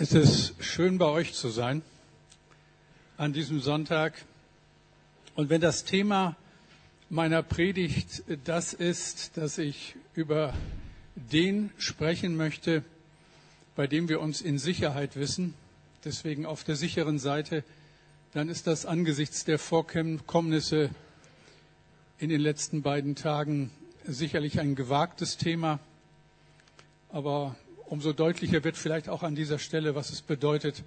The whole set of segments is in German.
Es ist schön bei euch zu sein an diesem Sonntag. Und wenn das Thema meiner Predigt das ist, dass ich über den sprechen möchte, bei dem wir uns in Sicherheit wissen, deswegen auf der sicheren Seite, dann ist das angesichts der Vorkommnisse in den letzten beiden Tagen sicherlich ein gewagtes Thema. Aber umso deutlicher wird vielleicht auch an dieser Stelle, was es bedeutet,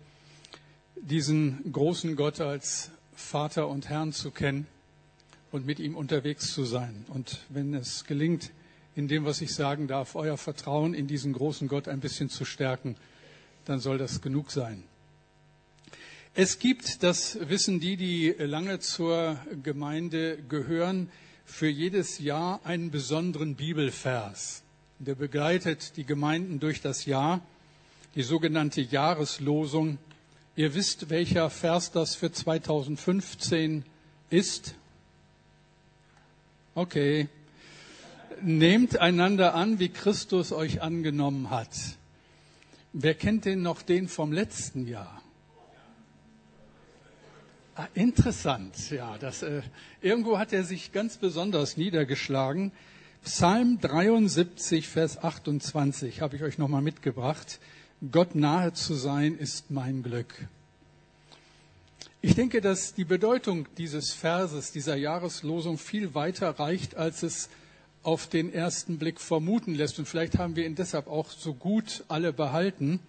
diesen großen Gott als Vater und Herrn zu kennen und mit ihm unterwegs zu sein. Und wenn es gelingt, in dem, was ich sagen darf, euer Vertrauen in diesen großen Gott ein bisschen zu stärken, dann soll das genug sein. Es gibt, das wissen die, die lange zur Gemeinde gehören, für jedes Jahr einen besonderen Bibelvers der begleitet die Gemeinden durch das Jahr, die sogenannte Jahreslosung. Ihr wisst, welcher Vers das für 2015 ist? Okay. Nehmt einander an, wie Christus euch angenommen hat. Wer kennt denn noch den vom letzten Jahr? Ah, interessant, ja. Das, äh, irgendwo hat er sich ganz besonders niedergeschlagen. Psalm 73, Vers 28 habe ich euch nochmal mitgebracht. Gott nahe zu sein ist mein Glück. Ich denke, dass die Bedeutung dieses Verses, dieser Jahreslosung viel weiter reicht, als es auf den ersten Blick vermuten lässt. Und vielleicht haben wir ihn deshalb auch so gut alle behalten.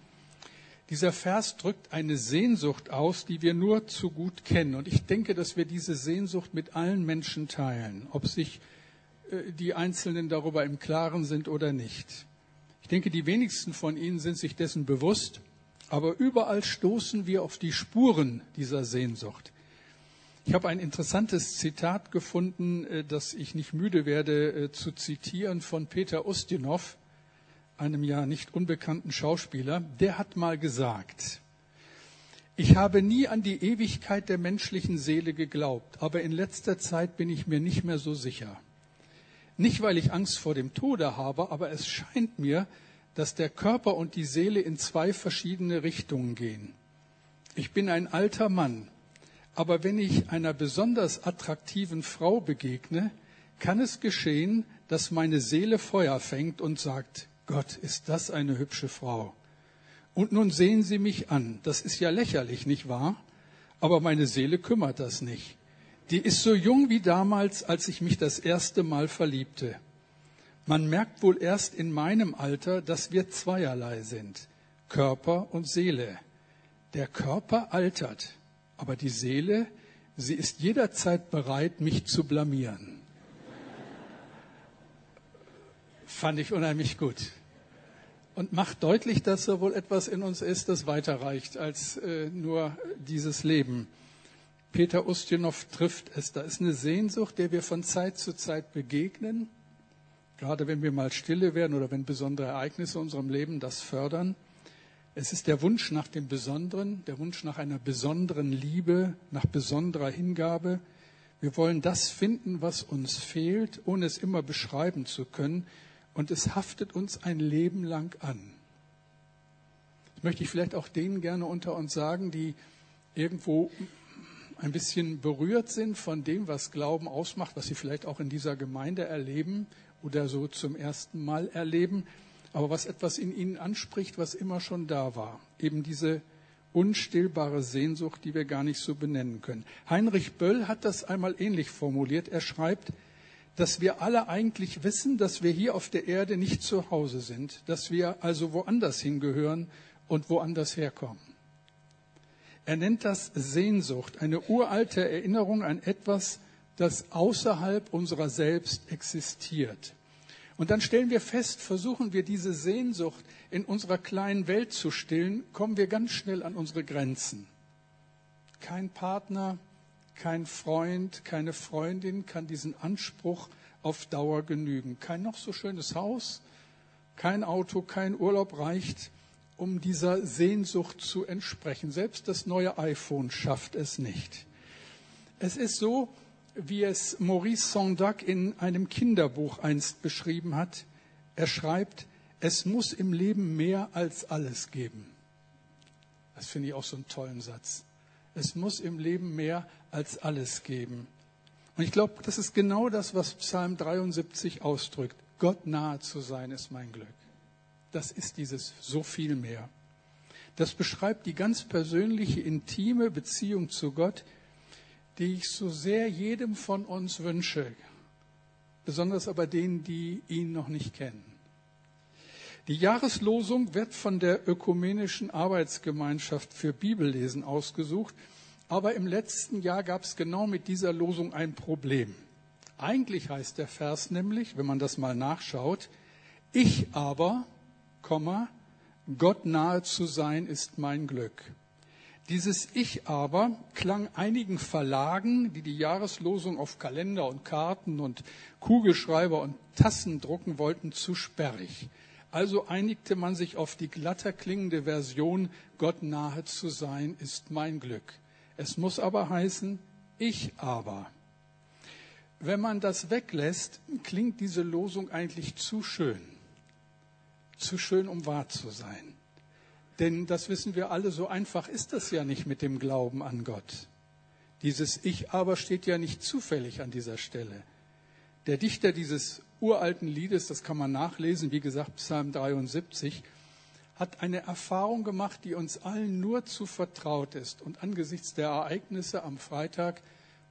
Dieser Vers drückt eine Sehnsucht aus, die wir nur zu gut kennen. Und ich denke, dass wir diese Sehnsucht mit allen Menschen teilen, ob sich die Einzelnen darüber im Klaren sind oder nicht. Ich denke, die wenigsten von Ihnen sind sich dessen bewusst, aber überall stoßen wir auf die Spuren dieser Sehnsucht. Ich habe ein interessantes Zitat gefunden, äh, das ich nicht müde werde äh, zu zitieren von Peter Ustinov, einem ja nicht unbekannten Schauspieler. Der hat mal gesagt, ich habe nie an die Ewigkeit der menschlichen Seele geglaubt, aber in letzter Zeit bin ich mir nicht mehr so sicher. Nicht, weil ich Angst vor dem Tode habe, aber es scheint mir, dass der Körper und die Seele in zwei verschiedene Richtungen gehen. Ich bin ein alter Mann, aber wenn ich einer besonders attraktiven Frau begegne, kann es geschehen, dass meine Seele Feuer fängt und sagt, Gott, ist das eine hübsche Frau. Und nun sehen Sie mich an. Das ist ja lächerlich, nicht wahr? Aber meine Seele kümmert das nicht die ist so jung wie damals, als ich mich das erste Mal verliebte. Man merkt wohl erst in meinem Alter, dass wir zweierlei sind, Körper und Seele. Der Körper altert, aber die Seele, sie ist jederzeit bereit, mich zu blamieren. Fand ich unheimlich gut. Und macht deutlich, dass da wohl etwas in uns ist, das weiterreicht als äh, nur dieses Leben. Peter Ustinow trifft es. Da ist eine Sehnsucht, der wir von Zeit zu Zeit begegnen, gerade wenn wir mal stille werden oder wenn besondere Ereignisse in unserem Leben das fördern. Es ist der Wunsch nach dem Besonderen, der Wunsch nach einer besonderen Liebe, nach besonderer Hingabe. Wir wollen das finden, was uns fehlt, ohne es immer beschreiben zu können. Und es haftet uns ein Leben lang an. Das möchte ich vielleicht auch denen gerne unter uns sagen, die irgendwo ein bisschen berührt sind von dem, was Glauben ausmacht, was sie vielleicht auch in dieser Gemeinde erleben oder so zum ersten Mal erleben, aber was etwas in ihnen anspricht, was immer schon da war. Eben diese unstillbare Sehnsucht, die wir gar nicht so benennen können. Heinrich Böll hat das einmal ähnlich formuliert. Er schreibt, dass wir alle eigentlich wissen, dass wir hier auf der Erde nicht zu Hause sind, dass wir also woanders hingehören und woanders herkommen. Er nennt das Sehnsucht, eine uralte Erinnerung an etwas, das außerhalb unserer selbst existiert. Und dann stellen wir fest, versuchen wir diese Sehnsucht in unserer kleinen Welt zu stillen, kommen wir ganz schnell an unsere Grenzen. Kein Partner, kein Freund, keine Freundin kann diesen Anspruch auf Dauer genügen. Kein noch so schönes Haus, kein Auto, kein Urlaub reicht um dieser Sehnsucht zu entsprechen. Selbst das neue iPhone schafft es nicht. Es ist so, wie es Maurice Sondac in einem Kinderbuch einst beschrieben hat. Er schreibt, es muss im Leben mehr als alles geben. Das finde ich auch so einen tollen Satz. Es muss im Leben mehr als alles geben. Und ich glaube, das ist genau das, was Psalm 73 ausdrückt. Gott nahe zu sein ist mein Glück. Das ist dieses so viel mehr. Das beschreibt die ganz persönliche, intime Beziehung zu Gott, die ich so sehr jedem von uns wünsche, besonders aber denen, die ihn noch nicht kennen. Die Jahreslosung wird von der Ökumenischen Arbeitsgemeinschaft für Bibellesen ausgesucht, aber im letzten Jahr gab es genau mit dieser Losung ein Problem. Eigentlich heißt der Vers nämlich, wenn man das mal nachschaut, ich aber, Gott nahe zu sein ist mein Glück. Dieses Ich aber klang einigen Verlagen, die die Jahreslosung auf Kalender und Karten und Kugelschreiber und Tassen drucken wollten, zu sperrig. Also einigte man sich auf die glatter klingende Version, Gott nahe zu sein ist mein Glück. Es muss aber heißen, ich aber. Wenn man das weglässt, klingt diese Losung eigentlich zu schön. Zu schön, um wahr zu sein. Denn das wissen wir alle, so einfach ist das ja nicht mit dem Glauben an Gott. Dieses Ich aber steht ja nicht zufällig an dieser Stelle. Der Dichter dieses uralten Liedes, das kann man nachlesen, wie gesagt, Psalm 73, hat eine Erfahrung gemacht, die uns allen nur zu vertraut ist und angesichts der Ereignisse am Freitag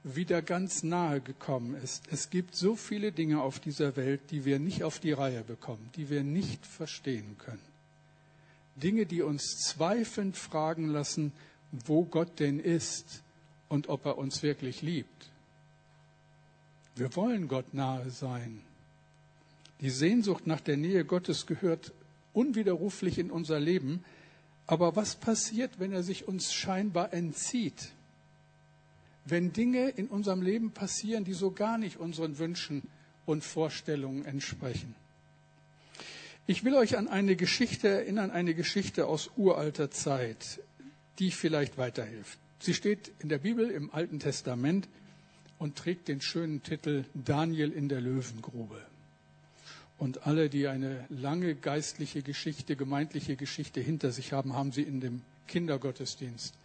wieder ganz nahe gekommen ist. Es gibt so viele Dinge auf dieser Welt, die wir nicht auf die Reihe bekommen, die wir nicht verstehen können. Dinge, die uns zweifelnd fragen lassen, wo Gott denn ist und ob er uns wirklich liebt. Wir wollen Gott nahe sein. Die Sehnsucht nach der Nähe Gottes gehört unwiderruflich in unser Leben. Aber was passiert, wenn er sich uns scheinbar entzieht? Wenn Dinge in unserem Leben passieren, die so gar nicht unseren Wünschen und Vorstellungen entsprechen? Ich will euch an eine Geschichte erinnern, eine Geschichte aus uralter Zeit, die vielleicht weiterhilft. Sie steht in der Bibel im Alten Testament und trägt den schönen Titel Daniel in der Löwengrube. Und alle, die eine lange geistliche Geschichte, gemeindliche Geschichte hinter sich haben, haben sie in dem Kindergottesdienst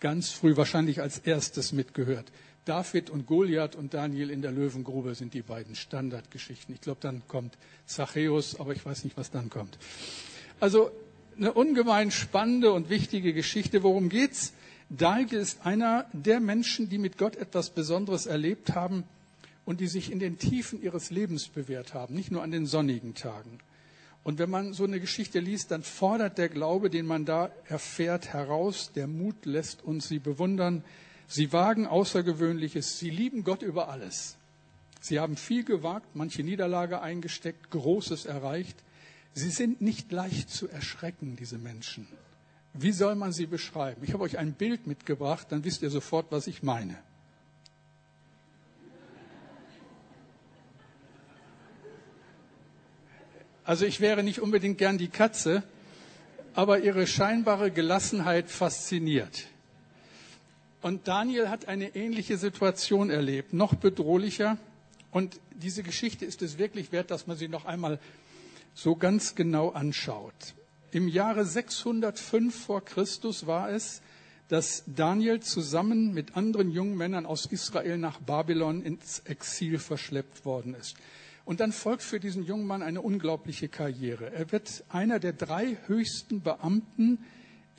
ganz früh wahrscheinlich als erstes mitgehört. David und Goliath und Daniel in der Löwengrube sind die beiden Standardgeschichten. Ich glaube, dann kommt Zachäus, aber ich weiß nicht, was dann kommt. Also eine ungemein spannende und wichtige Geschichte. Worum geht's? Daniel ist einer der Menschen, die mit Gott etwas Besonderes erlebt haben und die sich in den Tiefen ihres Lebens bewährt haben, nicht nur an den sonnigen Tagen. Und wenn man so eine Geschichte liest, dann fordert der Glaube, den man da erfährt, heraus. Der Mut lässt uns sie bewundern. Sie wagen Außergewöhnliches. Sie lieben Gott über alles. Sie haben viel gewagt, manche Niederlage eingesteckt, Großes erreicht. Sie sind nicht leicht zu erschrecken, diese Menschen. Wie soll man sie beschreiben? Ich habe euch ein Bild mitgebracht, dann wisst ihr sofort, was ich meine. Also ich wäre nicht unbedingt gern die Katze, aber ihre scheinbare Gelassenheit fasziniert. Und Daniel hat eine ähnliche Situation erlebt, noch bedrohlicher. Und diese Geschichte ist es wirklich wert, dass man sie noch einmal so ganz genau anschaut. Im Jahre 605 vor Christus war es, dass Daniel zusammen mit anderen jungen Männern aus Israel nach Babylon ins Exil verschleppt worden ist. Und dann folgt für diesen jungen Mann eine unglaubliche Karriere. Er wird einer der drei höchsten Beamten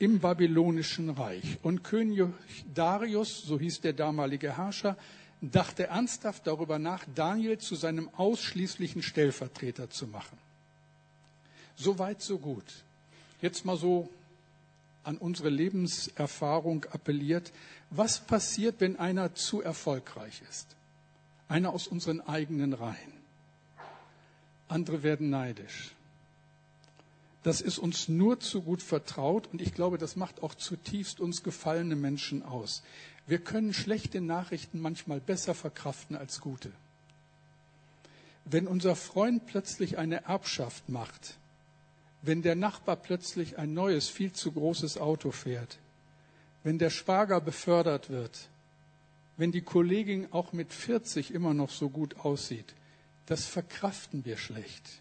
im babylonischen Reich. Und König Darius, so hieß der damalige Herrscher, dachte ernsthaft darüber nach, Daniel zu seinem ausschließlichen Stellvertreter zu machen. So weit, so gut. Jetzt mal so an unsere Lebenserfahrung appelliert. Was passiert, wenn einer zu erfolgreich ist? Einer aus unseren eigenen Reihen. Andere werden neidisch. Das ist uns nur zu gut vertraut und ich glaube, das macht auch zutiefst uns gefallene Menschen aus. Wir können schlechte Nachrichten manchmal besser verkraften als gute. Wenn unser Freund plötzlich eine Erbschaft macht, wenn der Nachbar plötzlich ein neues, viel zu großes Auto fährt, wenn der Schwager befördert wird, wenn die Kollegin auch mit 40 immer noch so gut aussieht, das verkraften wir schlecht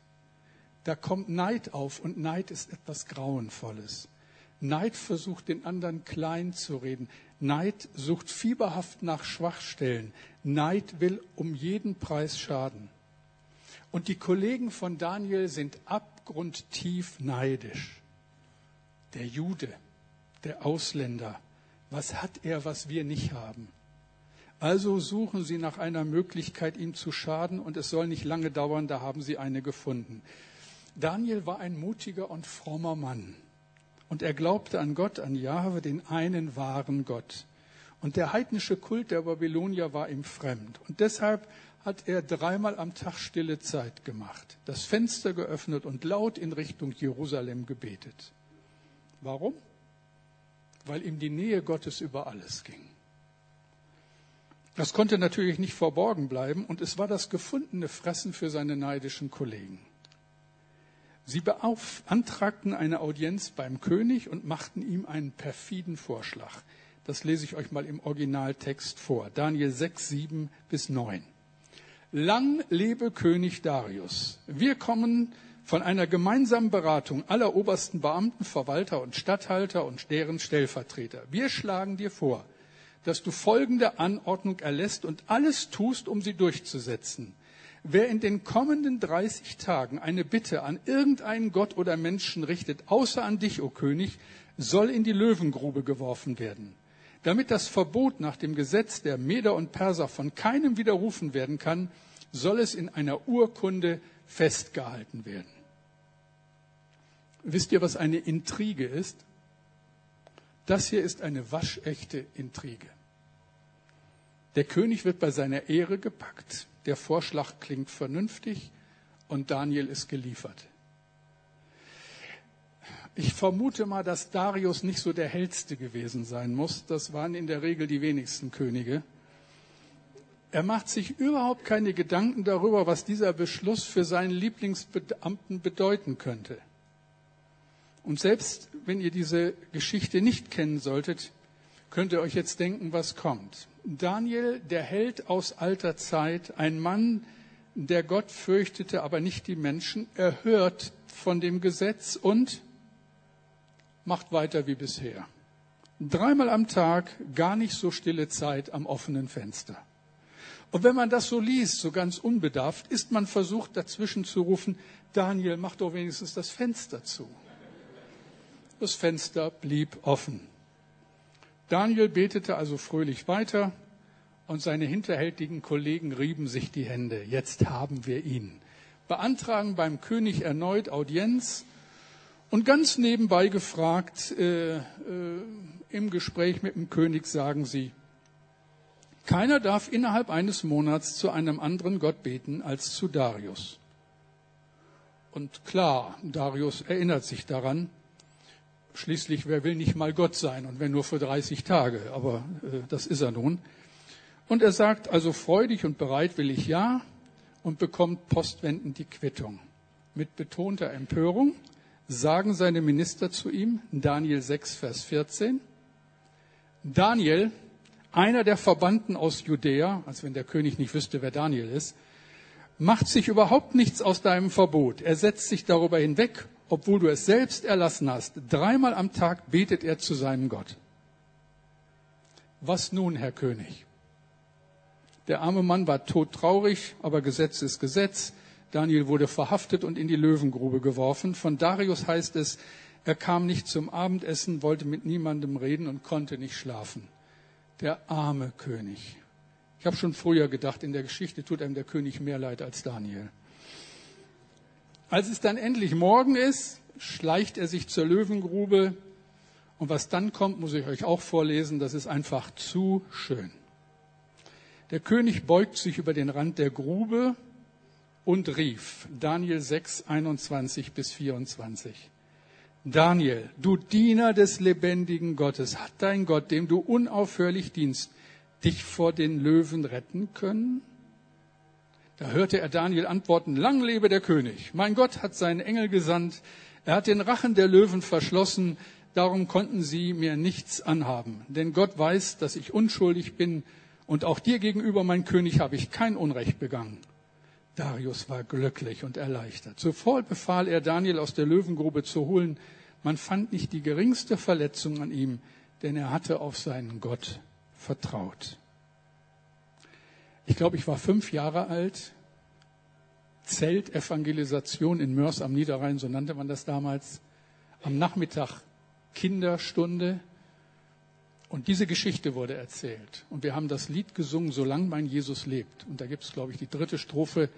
da kommt Neid auf und Neid ist etwas Grauenvolles. Neid versucht, den anderen klein zu reden. Neid sucht fieberhaft nach Schwachstellen. Neid will um jeden Preis schaden. Und die Kollegen von Daniel sind abgrundtief neidisch. Der Jude, der Ausländer, was hat er, was wir nicht haben? Also suchen sie nach einer Möglichkeit, ihm zu schaden, und es soll nicht lange dauern, da haben sie eine gefunden. Daniel war ein mutiger und frommer Mann. Und er glaubte an Gott, an Jahwe, den einen wahren Gott. Und der heidnische Kult der Babylonier war ihm fremd. Und deshalb hat er dreimal am Tag stille Zeit gemacht, das Fenster geöffnet und laut in Richtung Jerusalem gebetet. Warum? Weil ihm die Nähe Gottes über alles ging. Das konnte natürlich nicht verborgen bleiben und es war das gefundene Fressen für seine neidischen Kollegen. Sie beantragten eine Audienz beim König und machten ihm einen perfiden Vorschlag. Das lese ich euch mal im Originaltext vor. Daniel 6, 7 bis 9. Lang lebe König Darius. Wir kommen von einer gemeinsamen Beratung aller obersten Beamten, Verwalter und Statthalter und deren Stellvertreter. Wir schlagen dir vor, dass du folgende Anordnung erlässt und alles tust, um sie durchzusetzen. Wer in den kommenden 30 Tagen eine Bitte an irgendeinen Gott oder Menschen richtet, außer an dich, o oh König, soll in die Löwengrube geworfen werden. Damit das Verbot nach dem Gesetz der Meder und Perser von keinem widerrufen werden kann, soll es in einer Urkunde festgehalten werden. Wisst ihr, was eine Intrige ist? Das hier ist eine waschechte Intrige. Der König wird bei seiner Ehre gepackt. Der Vorschlag klingt vernünftig und Daniel ist geliefert. Ich vermute mal, dass Darius nicht so der hellste gewesen sein muss. Das waren in der Regel die wenigsten Könige. Er macht sich überhaupt keine Gedanken darüber, was dieser Beschluss für seinen Lieblingsbeamten bedeuten könnte. Und selbst wenn ihr diese Geschichte nicht kennen solltet, könnt ihr euch jetzt denken, was kommt. Daniel, der Held aus alter Zeit, ein Mann, der Gott fürchtete, aber nicht die Menschen, er hört von dem Gesetz und macht weiter wie bisher. Dreimal am Tag gar nicht so stille Zeit am offenen Fenster. Und wenn man das so liest, so ganz unbedarft, ist man versucht dazwischen zu rufen, Daniel, mach doch wenigstens das Fenster zu. Das Fenster blieb offen. Daniel betete also fröhlich weiter und seine hinterhältigen Kollegen rieben sich die Hände. Jetzt haben wir ihn. Beantragen beim König erneut Audienz und ganz nebenbei gefragt, äh, äh, im Gespräch mit dem König sagen sie, keiner darf innerhalb eines Monats zu einem anderen Gott beten als zu Darius. Und klar, Darius erinnert sich daran, Schließlich, wer will nicht mal Gott sein und wenn nur für 30 Tage, aber äh, das ist er nun. Und er sagt, also freudig und bereit will ich ja und bekommt postwendend die Quittung. Mit betonter Empörung sagen seine Minister zu ihm, Daniel 6, Vers 14, Daniel, einer der Verbannten aus Judäa, als wenn der König nicht wüsste, wer Daniel ist, macht sich überhaupt nichts aus deinem Verbot. Er setzt sich darüber hinweg obwohl du es selbst erlassen hast. Dreimal am Tag betet er zu seinem Gott. Was nun, Herr König? Der arme Mann war todtraurig, aber Gesetz ist Gesetz. Daniel wurde verhaftet und in die Löwengrube geworfen. Von Darius heißt es, er kam nicht zum Abendessen, wollte mit niemandem reden und konnte nicht schlafen. Der arme König. Ich habe schon früher gedacht, in der Geschichte tut einem der König mehr leid als Daniel. Als es dann endlich morgen ist, schleicht er sich zur Löwengrube. Und was dann kommt, muss ich euch auch vorlesen. Das ist einfach zu schön. Der König beugt sich über den Rand der Grube und rief, Daniel 6, 21 bis 24. Daniel, du Diener des lebendigen Gottes, hat dein Gott, dem du unaufhörlich dienst, dich vor den Löwen retten können? Da hörte er Daniel antworten, lang lebe der König. Mein Gott hat seinen Engel gesandt. Er hat den Rachen der Löwen verschlossen. Darum konnten sie mir nichts anhaben. Denn Gott weiß, dass ich unschuldig bin. Und auch dir gegenüber, mein König, habe ich kein Unrecht begangen. Darius war glücklich und erleichtert. Sofort befahl er, Daniel aus der Löwengrube zu holen. Man fand nicht die geringste Verletzung an ihm, denn er hatte auf seinen Gott vertraut. Ich glaube, ich war fünf Jahre alt. Zeltevangelisation in Mörs am Niederrhein, so nannte man das damals. Am Nachmittag Kinderstunde. Und diese Geschichte wurde erzählt. Und wir haben das Lied gesungen, Solange mein Jesus lebt. Und da gibt es, glaube ich, die dritte Strophe.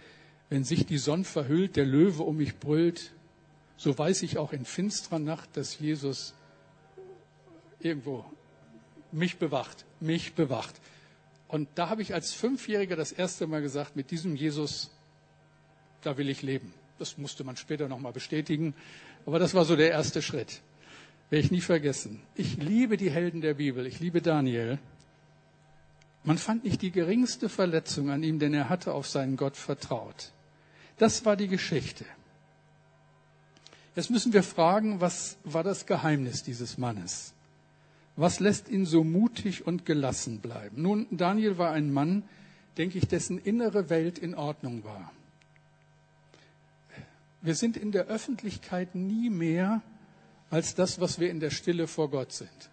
Wenn sich die Sonne verhüllt, der Löwe um mich brüllt, so weiß ich auch in finsterer Nacht, dass Jesus irgendwo mich bewacht, mich bewacht. Und da habe ich als Fünfjähriger das erste Mal gesagt, mit diesem Jesus, da will ich leben. Das musste man später nochmal bestätigen. Aber das war so der erste Schritt. Werde ich nie vergessen. Ich liebe die Helden der Bibel. Ich liebe Daniel. Man fand nicht die geringste Verletzung an ihm, denn er hatte auf seinen Gott vertraut. Das war die Geschichte. Jetzt müssen wir fragen, was war das Geheimnis dieses Mannes? Was lässt ihn so mutig und gelassen bleiben? Nun, Daniel war ein Mann, denke ich, dessen innere Welt in Ordnung war. Wir sind in der Öffentlichkeit nie mehr als das, was wir in der Stille vor Gott sind.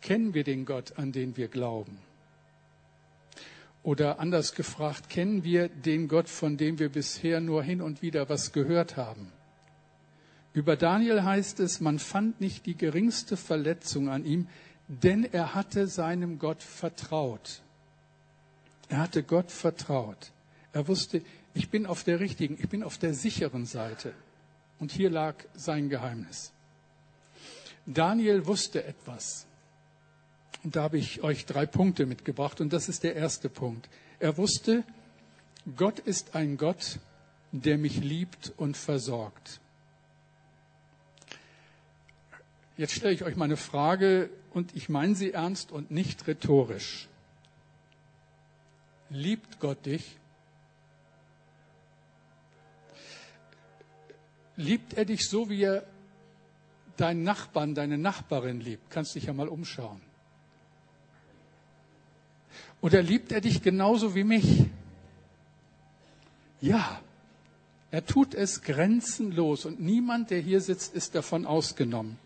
Kennen wir den Gott, an den wir glauben? Oder anders gefragt, kennen wir den Gott, von dem wir bisher nur hin und wieder was gehört haben? Über Daniel heißt es, man fand nicht die geringste Verletzung an ihm, denn er hatte seinem Gott vertraut. Er hatte Gott vertraut. Er wusste, ich bin auf der richtigen, ich bin auf der sicheren Seite. Und hier lag sein Geheimnis. Daniel wusste etwas. Und da habe ich euch drei Punkte mitgebracht. Und das ist der erste Punkt. Er wusste, Gott ist ein Gott, der mich liebt und versorgt. Jetzt stelle ich euch mal eine Frage und ich meine sie ernst und nicht rhetorisch. Liebt Gott dich? Liebt er dich so, wie er deinen Nachbarn, deine Nachbarin liebt? Kannst dich ja mal umschauen. Oder liebt er dich genauso wie mich? Ja, er tut es grenzenlos und niemand, der hier sitzt, ist davon ausgenommen.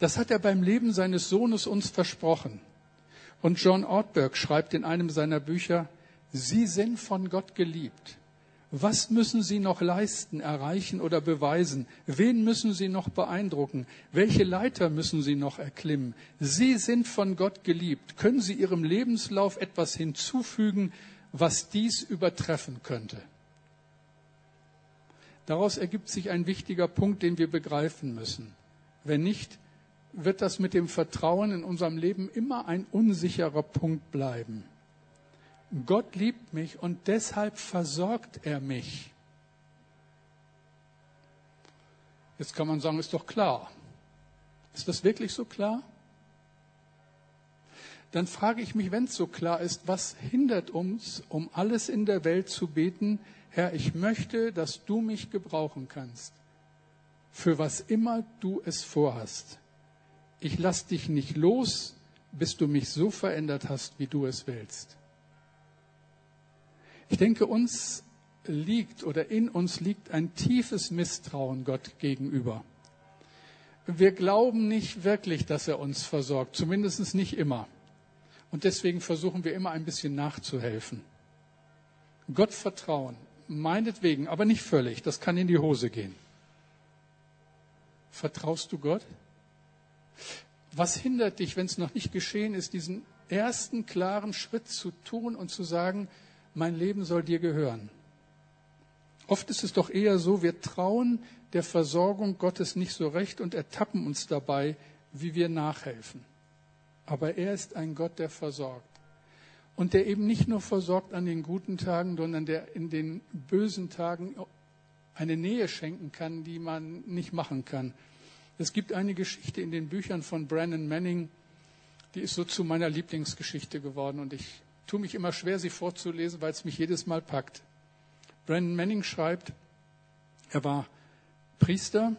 Das hat er beim Leben seines Sohnes uns versprochen. Und John Ortberg schreibt in einem seiner Bücher, Sie sind von Gott geliebt. Was müssen Sie noch leisten, erreichen oder beweisen? Wen müssen Sie noch beeindrucken? Welche Leiter müssen Sie noch erklimmen? Sie sind von Gott geliebt. Können Sie Ihrem Lebenslauf etwas hinzufügen, was dies übertreffen könnte? Daraus ergibt sich ein wichtiger Punkt, den wir begreifen müssen. Wenn nicht, wird das mit dem Vertrauen in unserem Leben immer ein unsicherer Punkt bleiben. Gott liebt mich und deshalb versorgt er mich. Jetzt kann man sagen, ist doch klar. Ist das wirklich so klar? Dann frage ich mich, wenn es so klar ist, was hindert uns, um alles in der Welt zu beten, Herr, ich möchte, dass du mich gebrauchen kannst, für was immer du es vorhast ich lass dich nicht los, bis du mich so verändert hast, wie du es willst. Ich denke, uns liegt oder in uns liegt ein tiefes Misstrauen Gott gegenüber. Wir glauben nicht wirklich, dass er uns versorgt, zumindest nicht immer. Und deswegen versuchen wir immer ein bisschen nachzuhelfen. Gott vertrauen, meinetwegen, aber nicht völlig, das kann in die Hose gehen. Vertraust du Gott? Was hindert dich, wenn es noch nicht geschehen ist, diesen ersten klaren Schritt zu tun und zu sagen, mein Leben soll dir gehören? Oft ist es doch eher so, wir trauen der Versorgung Gottes nicht so recht und ertappen uns dabei, wie wir nachhelfen. Aber er ist ein Gott, der versorgt. Und der eben nicht nur versorgt an den guten Tagen, sondern der in den bösen Tagen eine Nähe schenken kann, die man nicht machen kann. Es gibt eine Geschichte in den Büchern von Brandon Manning, die ist so zu meiner Lieblingsgeschichte geworden und ich tue mich immer schwer, sie vorzulesen, weil es mich jedes Mal packt. Brandon Manning schreibt, er war Priester,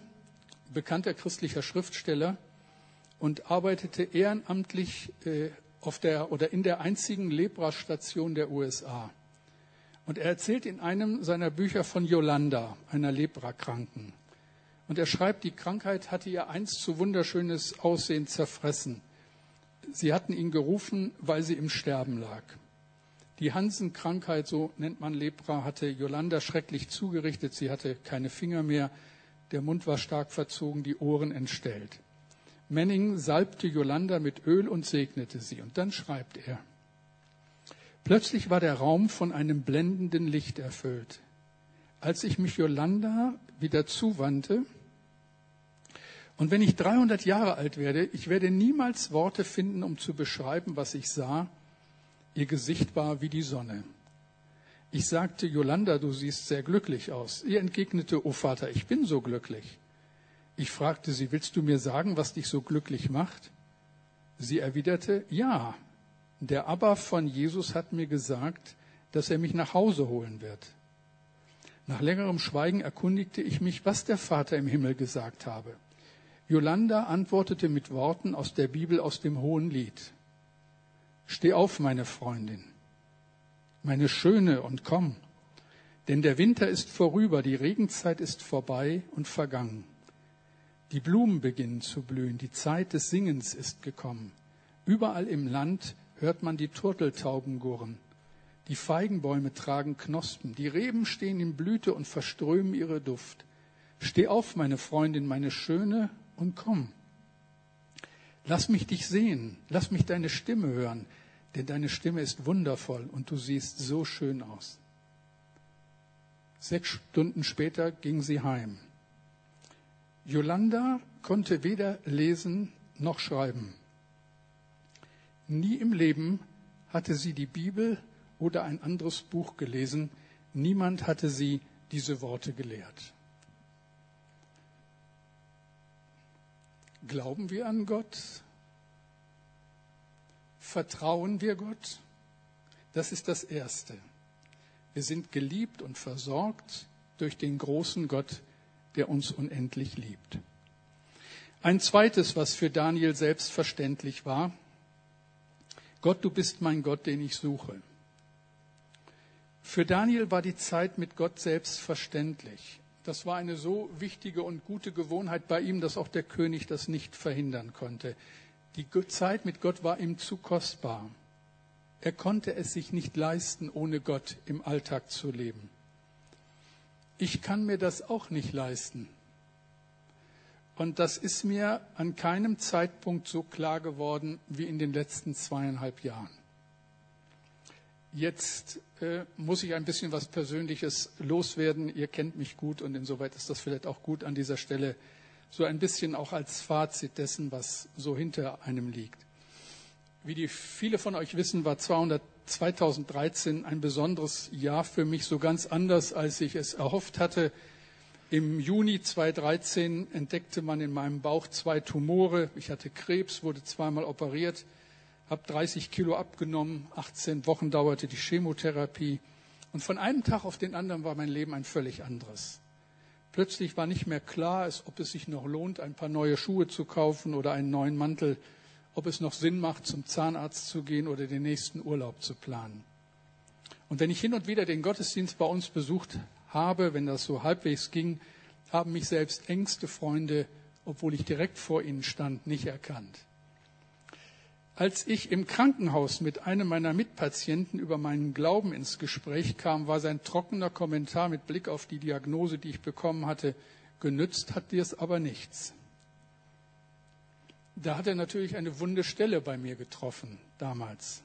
bekannter christlicher Schriftsteller und arbeitete ehrenamtlich äh, auf der oder in der einzigen Lepra-Station der USA. Und er erzählt in einem seiner Bücher von Yolanda, einer Leprakranken. Und er schreibt, die Krankheit hatte ihr einst zu wunderschönes Aussehen zerfressen. Sie hatten ihn gerufen, weil sie im Sterben lag. Die Hansenkrankheit, so nennt man Lepra, hatte Yolanda schrecklich zugerichtet. Sie hatte keine Finger mehr, der Mund war stark verzogen, die Ohren entstellt. Manning salbte Yolanda mit Öl und segnete sie. Und dann schreibt er, Plötzlich war der Raum von einem blendenden Licht erfüllt. Als ich mich Yolanda wieder zuwandte, und wenn ich 300 Jahre alt werde, ich werde niemals Worte finden, um zu beschreiben, was ich sah. Ihr Gesicht war wie die Sonne. Ich sagte, Yolanda, du siehst sehr glücklich aus. Ihr entgegnete, oh Vater, ich bin so glücklich. Ich fragte sie, willst du mir sagen, was dich so glücklich macht? Sie erwiderte, ja, der Abba von Jesus hat mir gesagt, dass er mich nach Hause holen wird. Nach längerem Schweigen erkundigte ich mich, was der Vater im Himmel gesagt habe. Yolanda antwortete mit Worten aus der Bibel aus dem Hohen Lied. Steh auf, meine Freundin, meine Schöne, und komm, denn der Winter ist vorüber, die Regenzeit ist vorbei und vergangen. Die Blumen beginnen zu blühen, die Zeit des Singens ist gekommen. Überall im Land hört man die Turteltauben gurren. Die Feigenbäume tragen Knospen, die Reben stehen in Blüte und verströmen ihre Duft. Steh auf, meine Freundin, meine Schöne, und komm. Lass mich dich sehen, lass mich deine Stimme hören, denn deine Stimme ist wundervoll und du siehst so schön aus. Sechs Stunden später ging sie heim. Yolanda konnte weder lesen noch schreiben. Nie im Leben hatte sie die Bibel oder ein anderes Buch gelesen. Niemand hatte sie diese Worte gelehrt. Glauben wir an Gott? Vertrauen wir Gott? Das ist das Erste. Wir sind geliebt und versorgt durch den großen Gott, der uns unendlich liebt. Ein zweites, was für Daniel selbstverständlich war, Gott, du bist mein Gott, den ich suche. Für Daniel war die Zeit mit Gott selbstverständlich. Das war eine so wichtige und gute Gewohnheit bei ihm, dass auch der König das nicht verhindern konnte. Die Zeit mit Gott war ihm zu kostbar. Er konnte es sich nicht leisten, ohne Gott im Alltag zu leben. Ich kann mir das auch nicht leisten. Und das ist mir an keinem Zeitpunkt so klar geworden wie in den letzten zweieinhalb Jahren. Jetzt äh, muss ich ein bisschen was Persönliches loswerden. Ihr kennt mich gut und insoweit ist das vielleicht auch gut an dieser Stelle so ein bisschen auch als Fazit dessen, was so hinter einem liegt. Wie die viele von euch wissen, war 200, 2013 ein besonderes Jahr für mich, so ganz anders, als ich es erhofft hatte. Im Juni 2013 entdeckte man in meinem Bauch zwei Tumore. Ich hatte Krebs, wurde zweimal operiert habe 30 Kilo abgenommen, 18 Wochen dauerte die Chemotherapie und von einem Tag auf den anderen war mein Leben ein völlig anderes. Plötzlich war nicht mehr klar, ob es sich noch lohnt, ein paar neue Schuhe zu kaufen oder einen neuen Mantel, ob es noch Sinn macht, zum Zahnarzt zu gehen oder den nächsten Urlaub zu planen. Und wenn ich hin und wieder den Gottesdienst bei uns besucht habe, wenn das so halbwegs ging, haben mich selbst engste Freunde, obwohl ich direkt vor ihnen stand, nicht erkannt. Als ich im Krankenhaus mit einem meiner Mitpatienten über meinen Glauben ins Gespräch kam, war sein trockener Kommentar mit Blick auf die Diagnose, die ich bekommen hatte, genützt hat dir es aber nichts. Da hat er natürlich eine wunde Stelle bei mir getroffen damals.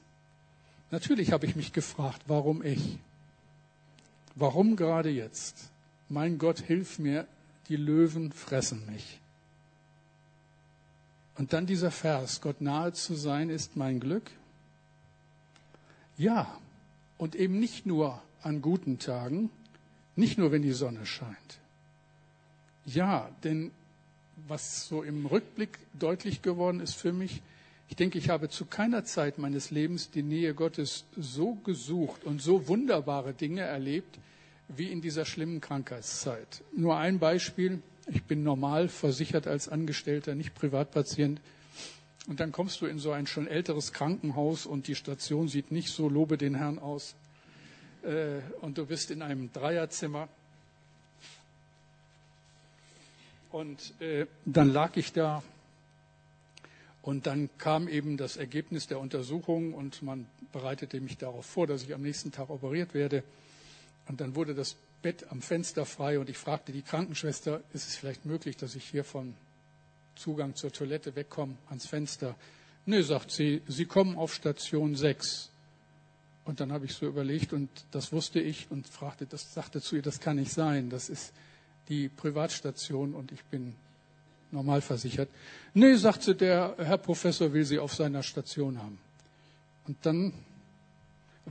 Natürlich habe ich mich gefragt, warum ich? Warum gerade jetzt? Mein Gott, hilf mir, die Löwen fressen mich. Und dann dieser Vers, Gott nahe zu sein ist mein Glück. Ja, und eben nicht nur an guten Tagen, nicht nur wenn die Sonne scheint. Ja, denn was so im Rückblick deutlich geworden ist für mich, ich denke, ich habe zu keiner Zeit meines Lebens die Nähe Gottes so gesucht und so wunderbare Dinge erlebt wie in dieser schlimmen Krankheitszeit. Nur ein Beispiel. Ich bin normal versichert als Angestellter, nicht Privatpatient. Und dann kommst du in so ein schon älteres Krankenhaus und die Station sieht nicht so, lobe den Herrn aus. Äh, und du bist in einem Dreierzimmer. Und äh, dann lag ich da und dann kam eben das Ergebnis der Untersuchung und man bereitete mich darauf vor, dass ich am nächsten Tag operiert werde. Und dann wurde das Bett am Fenster frei und ich fragte die Krankenschwester, ist es vielleicht möglich, dass ich hier von Zugang zur Toilette wegkomme ans Fenster? Nee, sagt sie, Sie kommen auf Station 6. Und dann habe ich so überlegt und das wusste ich und fragte, das sagte zu ihr, das kann nicht sein. Das ist die Privatstation und ich bin normal versichert. Nee, sagte der Herr Professor, will Sie auf seiner Station haben. Und dann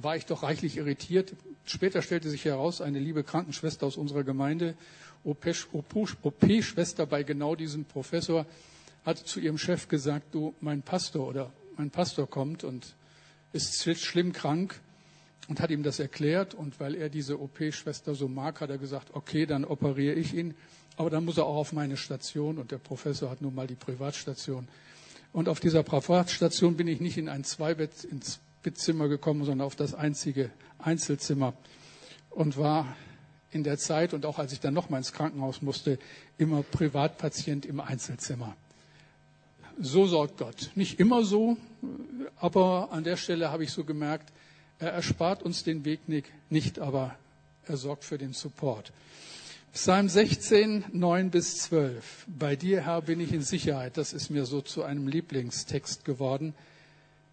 war ich doch reichlich irritiert. Später stellte sich heraus, eine liebe Krankenschwester aus unserer Gemeinde, OP-Schwester bei genau diesem Professor, hatte zu ihrem Chef gesagt, du, mein Pastor oder mein Pastor kommt und ist schlimm krank und hat ihm das erklärt. Und weil er diese OP-Schwester so mag, hat er gesagt, okay, dann operiere ich ihn. Aber dann muss er auch auf meine Station und der Professor hat nun mal die Privatstation. Und auf dieser Privatstation bin ich nicht in ein Zweibett ins Bettzimmer gekommen, sondern auf das einzige Einzelzimmer und war in der Zeit und auch als ich dann noch mal ins Krankenhaus musste, immer Privatpatient im Einzelzimmer. So sorgt Gott. Nicht immer so, aber an der Stelle habe ich so gemerkt, er erspart uns den Weg nicht, aber er sorgt für den Support. Psalm 16, 9 bis 12. Bei dir, Herr, bin ich in Sicherheit. Das ist mir so zu einem Lieblingstext geworden.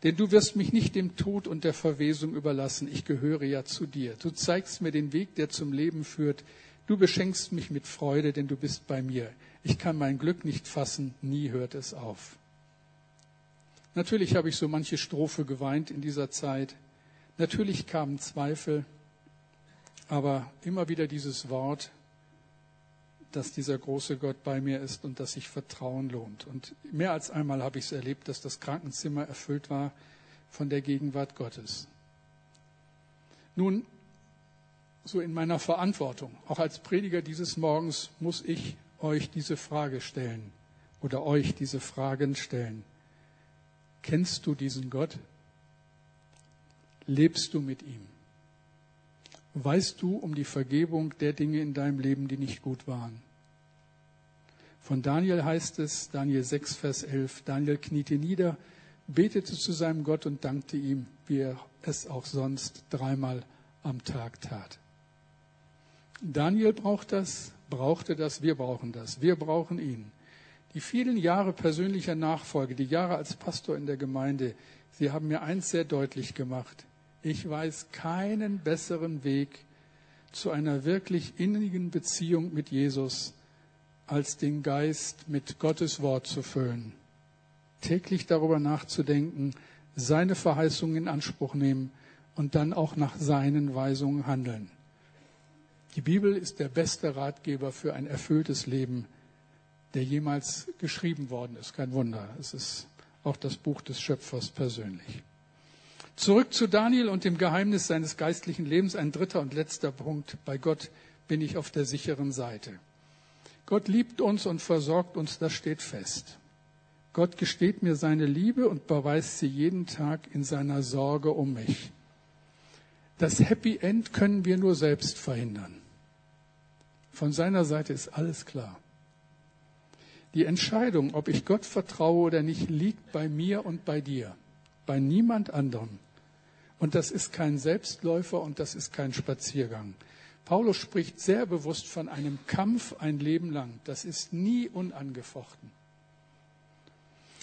Denn du wirst mich nicht dem Tod und der Verwesung überlassen. Ich gehöre ja zu dir. Du zeigst mir den Weg, der zum Leben führt. Du beschenkst mich mit Freude, denn du bist bei mir. Ich kann mein Glück nicht fassen. Nie hört es auf. Natürlich habe ich so manche Strophe geweint in dieser Zeit. Natürlich kamen Zweifel. Aber immer wieder dieses Wort, dass dieser große Gott bei mir ist und dass sich Vertrauen lohnt. Und mehr als einmal habe ich es erlebt, dass das Krankenzimmer erfüllt war von der Gegenwart Gottes. Nun, so in meiner Verantwortung, auch als Prediger dieses Morgens, muss ich euch diese Frage stellen oder euch diese Fragen stellen. Kennst du diesen Gott? Lebst du mit ihm? Weißt du um die Vergebung der Dinge in deinem Leben, die nicht gut waren. Von Daniel heißt es, Daniel 6, Vers 11, Daniel kniete nieder, betete zu seinem Gott und dankte ihm, wie er es auch sonst dreimal am Tag tat. Daniel braucht das, brauchte das, wir brauchen das, wir brauchen ihn. Die vielen Jahre persönlicher Nachfolge, die Jahre als Pastor in der Gemeinde, sie haben mir eins sehr deutlich gemacht. Ich weiß keinen besseren Weg zu einer wirklich innigen Beziehung mit Jesus, als den Geist mit Gottes Wort zu füllen. Täglich darüber nachzudenken, seine Verheißungen in Anspruch nehmen und dann auch nach seinen Weisungen handeln. Die Bibel ist der beste Ratgeber für ein erfülltes Leben, der jemals geschrieben worden ist. Kein Wunder. Es ist auch das Buch des Schöpfers persönlich. Zurück zu Daniel und dem Geheimnis seines geistlichen Lebens. Ein dritter und letzter Punkt. Bei Gott bin ich auf der sicheren Seite. Gott liebt uns und versorgt uns, das steht fest. Gott gesteht mir seine Liebe und beweist sie jeden Tag in seiner Sorge um mich. Das Happy End können wir nur selbst verhindern. Von seiner Seite ist alles klar. Die Entscheidung, ob ich Gott vertraue oder nicht, liegt bei mir und bei dir bei niemand anderem. Und das ist kein Selbstläufer und das ist kein Spaziergang. Paulus spricht sehr bewusst von einem Kampf ein Leben lang. Das ist nie unangefochten.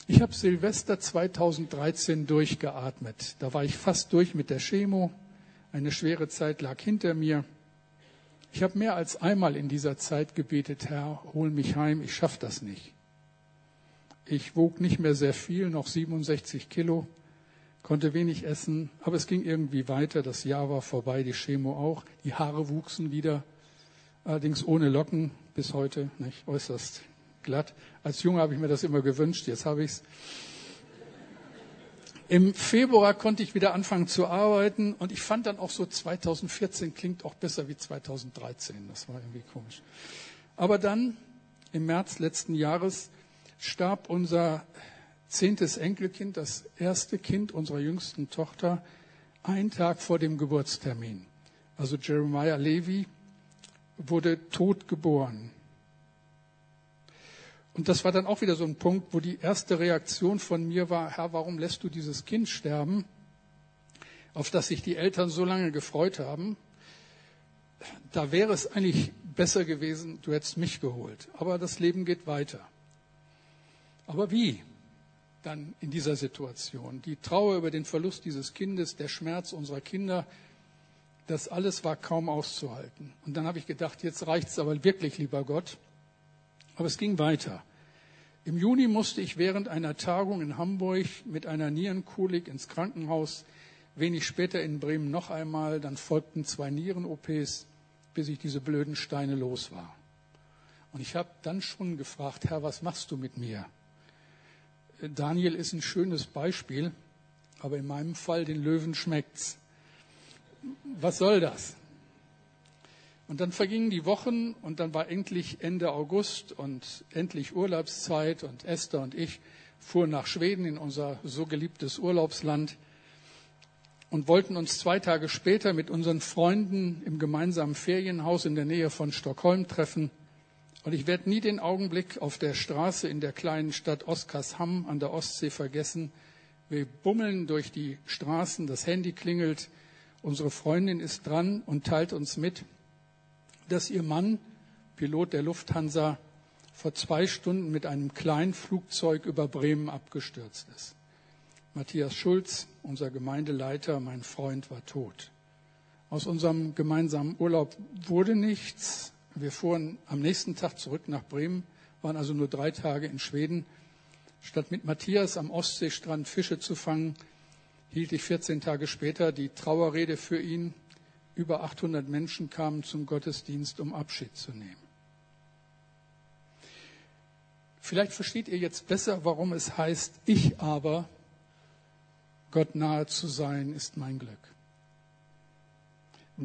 Ich habe Silvester 2013 durchgeatmet. Da war ich fast durch mit der Chemo. Eine schwere Zeit lag hinter mir. Ich habe mehr als einmal in dieser Zeit gebetet, Herr, hol mich heim, ich schaffe das nicht. Ich wog nicht mehr sehr viel, noch 67 Kilo konnte wenig essen, aber es ging irgendwie weiter. Das Jahr war vorbei, die Chemo auch. Die Haare wuchsen wieder, allerdings ohne Locken bis heute, nicht äußerst glatt. Als Junge habe ich mir das immer gewünscht, jetzt habe ich es. Im Februar konnte ich wieder anfangen zu arbeiten und ich fand dann auch so 2014 klingt auch besser wie 2013. Das war irgendwie komisch. Aber dann im März letzten Jahres starb unser zehntes Enkelkind, das erste Kind unserer jüngsten Tochter, ein Tag vor dem Geburtstermin. Also Jeremiah Levy wurde tot geboren. Und das war dann auch wieder so ein Punkt, wo die erste Reaktion von mir war, Herr, warum lässt du dieses Kind sterben, auf das sich die Eltern so lange gefreut haben? Da wäre es eigentlich besser gewesen, du hättest mich geholt. Aber das Leben geht weiter. Aber wie dann in dieser Situation? Die Trauer über den Verlust dieses Kindes, der Schmerz unserer Kinder, das alles war kaum auszuhalten. Und dann habe ich gedacht, jetzt reicht es aber wirklich, lieber Gott. Aber es ging weiter. Im Juni musste ich während einer Tagung in Hamburg mit einer Nierenkolik ins Krankenhaus, wenig später in Bremen noch einmal, dann folgten zwei Nieren-OPs, bis ich diese blöden Steine los war. Und ich habe dann schon gefragt, Herr, was machst du mit mir? Daniel ist ein schönes Beispiel, aber in meinem Fall den Löwen schmeckt's. Was soll das? Und dann vergingen die Wochen und dann war endlich Ende August und endlich Urlaubszeit und Esther und ich fuhren nach Schweden in unser so geliebtes Urlaubsland und wollten uns zwei Tage später mit unseren Freunden im gemeinsamen Ferienhaus in der Nähe von Stockholm treffen. Und ich werde nie den Augenblick auf der Straße in der kleinen Stadt Oskarshamn an der Ostsee vergessen. Wir bummeln durch die Straßen, das Handy klingelt, unsere Freundin ist dran und teilt uns mit, dass ihr Mann, Pilot der Lufthansa, vor zwei Stunden mit einem kleinen Flugzeug über Bremen abgestürzt ist. Matthias Schulz, unser Gemeindeleiter, mein Freund, war tot. Aus unserem gemeinsamen Urlaub wurde nichts. Wir fuhren am nächsten Tag zurück nach Bremen, waren also nur drei Tage in Schweden. Statt mit Matthias am Ostseestrand Fische zu fangen, hielt ich 14 Tage später die Trauerrede für ihn über 800 Menschen kamen zum Gottesdienst, um Abschied zu nehmen. Vielleicht versteht ihr jetzt besser, warum es heißt, ich aber, Gott nahe zu sein, ist mein Glück.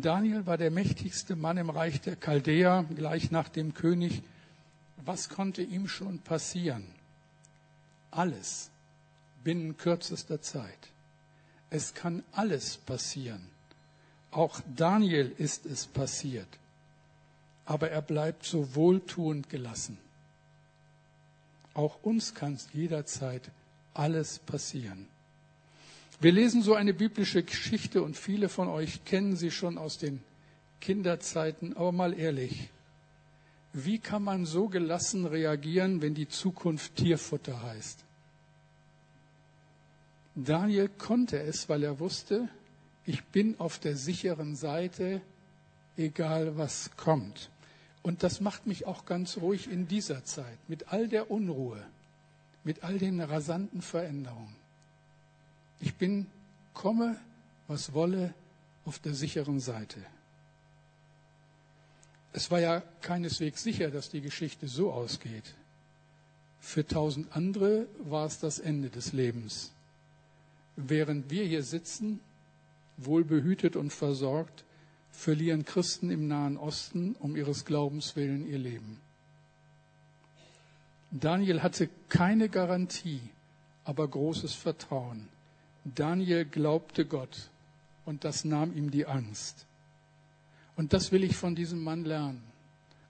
Daniel war der mächtigste Mann im Reich der Chaldäer, gleich nach dem König. Was konnte ihm schon passieren? Alles binnen kürzester Zeit. Es kann alles passieren. Auch Daniel ist es passiert. Aber er bleibt so wohltuend gelassen. Auch uns kann jederzeit alles passieren. Wir lesen so eine biblische Geschichte und viele von euch kennen sie schon aus den Kinderzeiten. Aber mal ehrlich, wie kann man so gelassen reagieren, wenn die Zukunft Tierfutter heißt? Daniel konnte es, weil er wusste, ich bin auf der sicheren Seite, egal was kommt. Und das macht mich auch ganz ruhig in dieser Zeit, mit all der Unruhe, mit all den rasanten Veränderungen. Ich bin, komme, was wolle, auf der sicheren Seite. Es war ja keineswegs sicher, dass die Geschichte so ausgeht. Für tausend andere war es das Ende des Lebens. Während wir hier sitzen, wohlbehütet und versorgt, verlieren Christen im Nahen Osten um ihres Glaubens willen ihr Leben. Daniel hatte keine Garantie, aber großes Vertrauen. Daniel glaubte Gott und das nahm ihm die Angst. Und das will ich von diesem Mann lernen.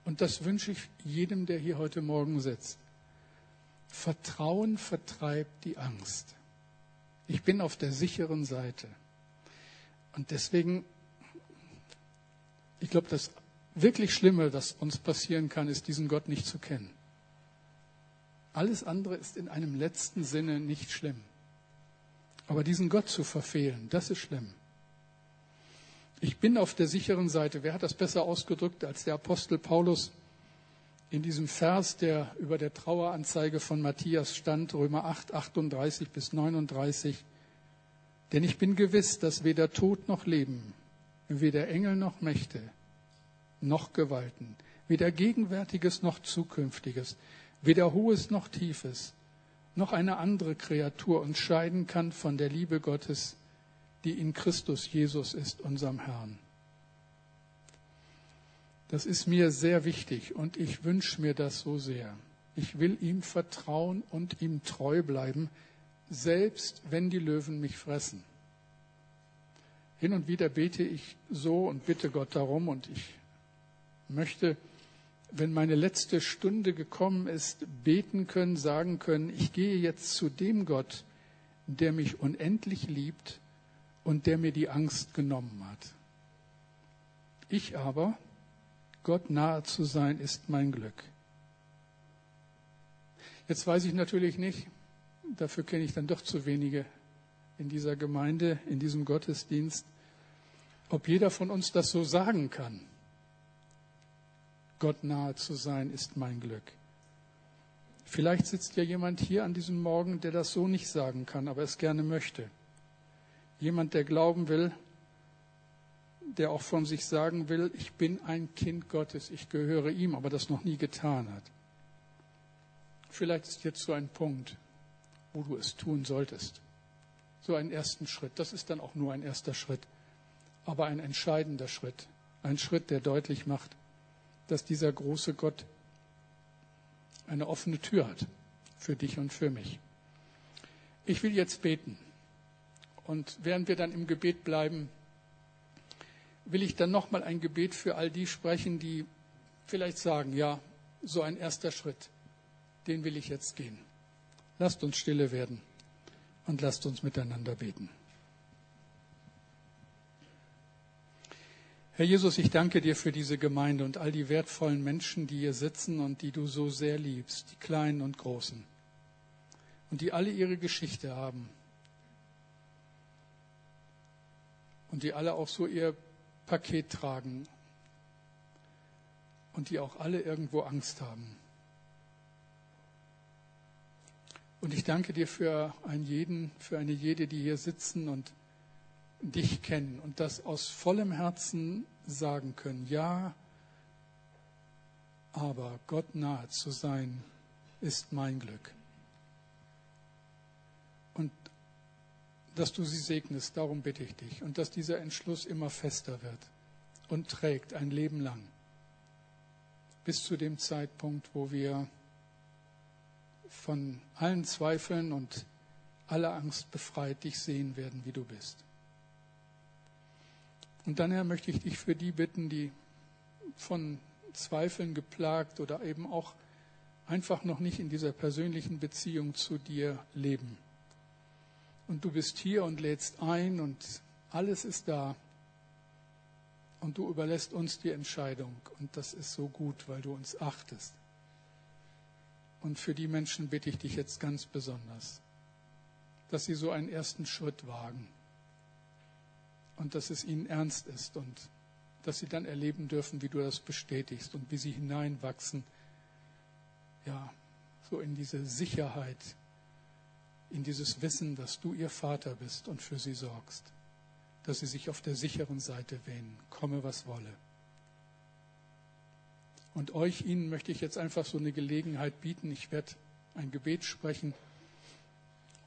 Und das wünsche ich jedem, der hier heute Morgen sitzt. Vertrauen vertreibt die Angst. Ich bin auf der sicheren Seite. Und deswegen, ich glaube, das wirklich Schlimme, das uns passieren kann, ist, diesen Gott nicht zu kennen. Alles andere ist in einem letzten Sinne nicht schlimm. Aber diesen Gott zu verfehlen, das ist schlimm. Ich bin auf der sicheren Seite. Wer hat das besser ausgedrückt als der Apostel Paulus in diesem Vers, der über der Traueranzeige von Matthias stand, Römer 8, 38 bis 39? Denn ich bin gewiss, dass weder Tod noch Leben, weder Engel noch Mächte, noch Gewalten, weder Gegenwärtiges noch Zukünftiges, weder Hohes noch Tiefes, noch eine andere Kreatur uns scheiden kann von der Liebe Gottes, die in Christus Jesus ist, unserem Herrn. Das ist mir sehr wichtig und ich wünsche mir das so sehr. Ich will ihm vertrauen und ihm treu bleiben, selbst wenn die Löwen mich fressen. Hin und wieder bete ich so und bitte Gott darum und ich möchte wenn meine letzte Stunde gekommen ist, beten können, sagen können, ich gehe jetzt zu dem Gott, der mich unendlich liebt und der mir die Angst genommen hat. Ich aber, Gott nahe zu sein, ist mein Glück. Jetzt weiß ich natürlich nicht, dafür kenne ich dann doch zu wenige in dieser Gemeinde, in diesem Gottesdienst, ob jeder von uns das so sagen kann. Gott nahe zu sein ist mein Glück. Vielleicht sitzt ja jemand hier an diesem Morgen, der das so nicht sagen kann, aber es gerne möchte. Jemand, der glauben will, der auch von sich sagen will, ich bin ein Kind Gottes, ich gehöre ihm, aber das noch nie getan hat. Vielleicht ist jetzt so ein Punkt, wo du es tun solltest. So einen ersten Schritt. Das ist dann auch nur ein erster Schritt, aber ein entscheidender Schritt. Ein Schritt, der deutlich macht, dass dieser große Gott eine offene Tür hat für dich und für mich. Ich will jetzt beten. Und während wir dann im Gebet bleiben, will ich dann nochmal ein Gebet für all die sprechen, die vielleicht sagen, ja, so ein erster Schritt den will ich jetzt gehen. Lasst uns stille werden und lasst uns miteinander beten. Herr Jesus, ich danke dir für diese Gemeinde und all die wertvollen Menschen, die hier sitzen und die du so sehr liebst, die Kleinen und Großen, und die alle ihre Geschichte haben und die alle auch so ihr Paket tragen und die auch alle irgendwo Angst haben. Und ich danke dir für einen jeden, für eine jede, die hier sitzen und dich kennen und das aus vollem Herzen sagen können. Ja, aber Gott nahe zu sein ist mein Glück. Und dass du sie segnest, darum bitte ich dich. Und dass dieser Entschluss immer fester wird und trägt ein Leben lang. Bis zu dem Zeitpunkt, wo wir von allen Zweifeln und aller Angst befreit dich sehen werden, wie du bist. Und dann, Herr, möchte ich dich für die bitten, die von Zweifeln geplagt oder eben auch einfach noch nicht in dieser persönlichen Beziehung zu dir leben. Und du bist hier und lädst ein und alles ist da. Und du überlässt uns die Entscheidung. Und das ist so gut, weil du uns achtest. Und für die Menschen bitte ich dich jetzt ganz besonders, dass sie so einen ersten Schritt wagen und dass es ihnen ernst ist und dass sie dann erleben dürfen, wie du das bestätigst und wie sie hineinwachsen, ja, so in diese Sicherheit, in dieses Wissen, dass du ihr Vater bist und für sie sorgst, dass sie sich auf der sicheren Seite wähnen, komme was wolle. Und euch, Ihnen möchte ich jetzt einfach so eine Gelegenheit bieten. Ich werde ein Gebet sprechen.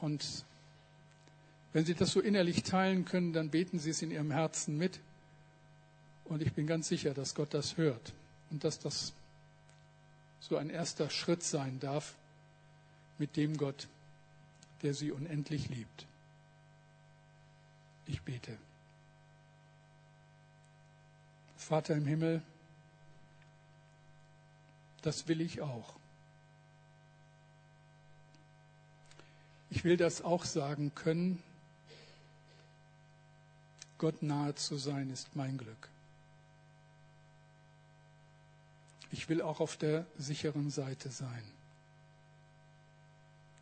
Und wenn Sie das so innerlich teilen können, dann beten Sie es in Ihrem Herzen mit. Und ich bin ganz sicher, dass Gott das hört und dass das so ein erster Schritt sein darf mit dem Gott, der Sie unendlich liebt. Ich bete. Vater im Himmel, das will ich auch. Ich will das auch sagen können. Gott nahe zu sein ist mein Glück. Ich will auch auf der sicheren Seite sein.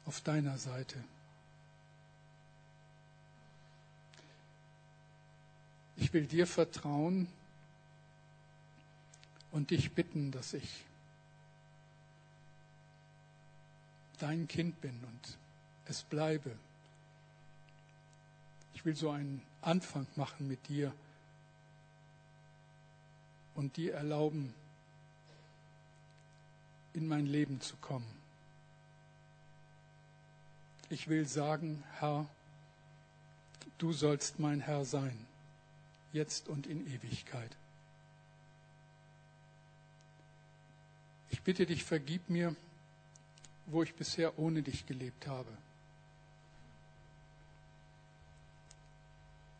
Auf deiner Seite. Ich will dir vertrauen und dich bitten, dass ich dein Kind bin und es bleibe. Ich will so einen Anfang machen mit dir und dir erlauben, in mein Leben zu kommen. Ich will sagen, Herr, du sollst mein Herr sein, jetzt und in Ewigkeit. Ich bitte dich, vergib mir, wo ich bisher ohne dich gelebt habe.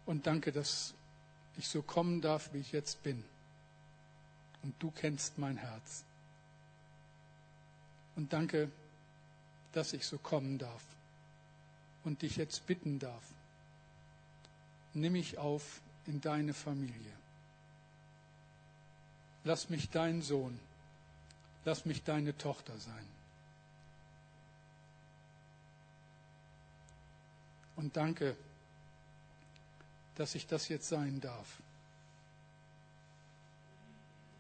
Und danke, dass ich so kommen darf, wie ich jetzt bin. Und du kennst mein Herz. Und danke, dass ich so kommen darf und dich jetzt bitten darf. Nimm mich auf in deine Familie. Lass mich dein Sohn, lass mich deine Tochter sein. Und danke, dass ich das jetzt sein darf.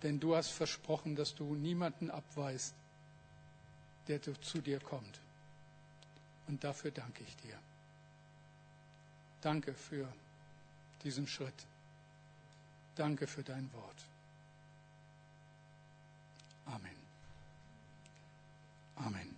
Denn du hast versprochen, dass du niemanden abweist, der zu dir kommt. Und dafür danke ich dir. Danke für diesen Schritt. Danke für dein Wort. Amen. Amen.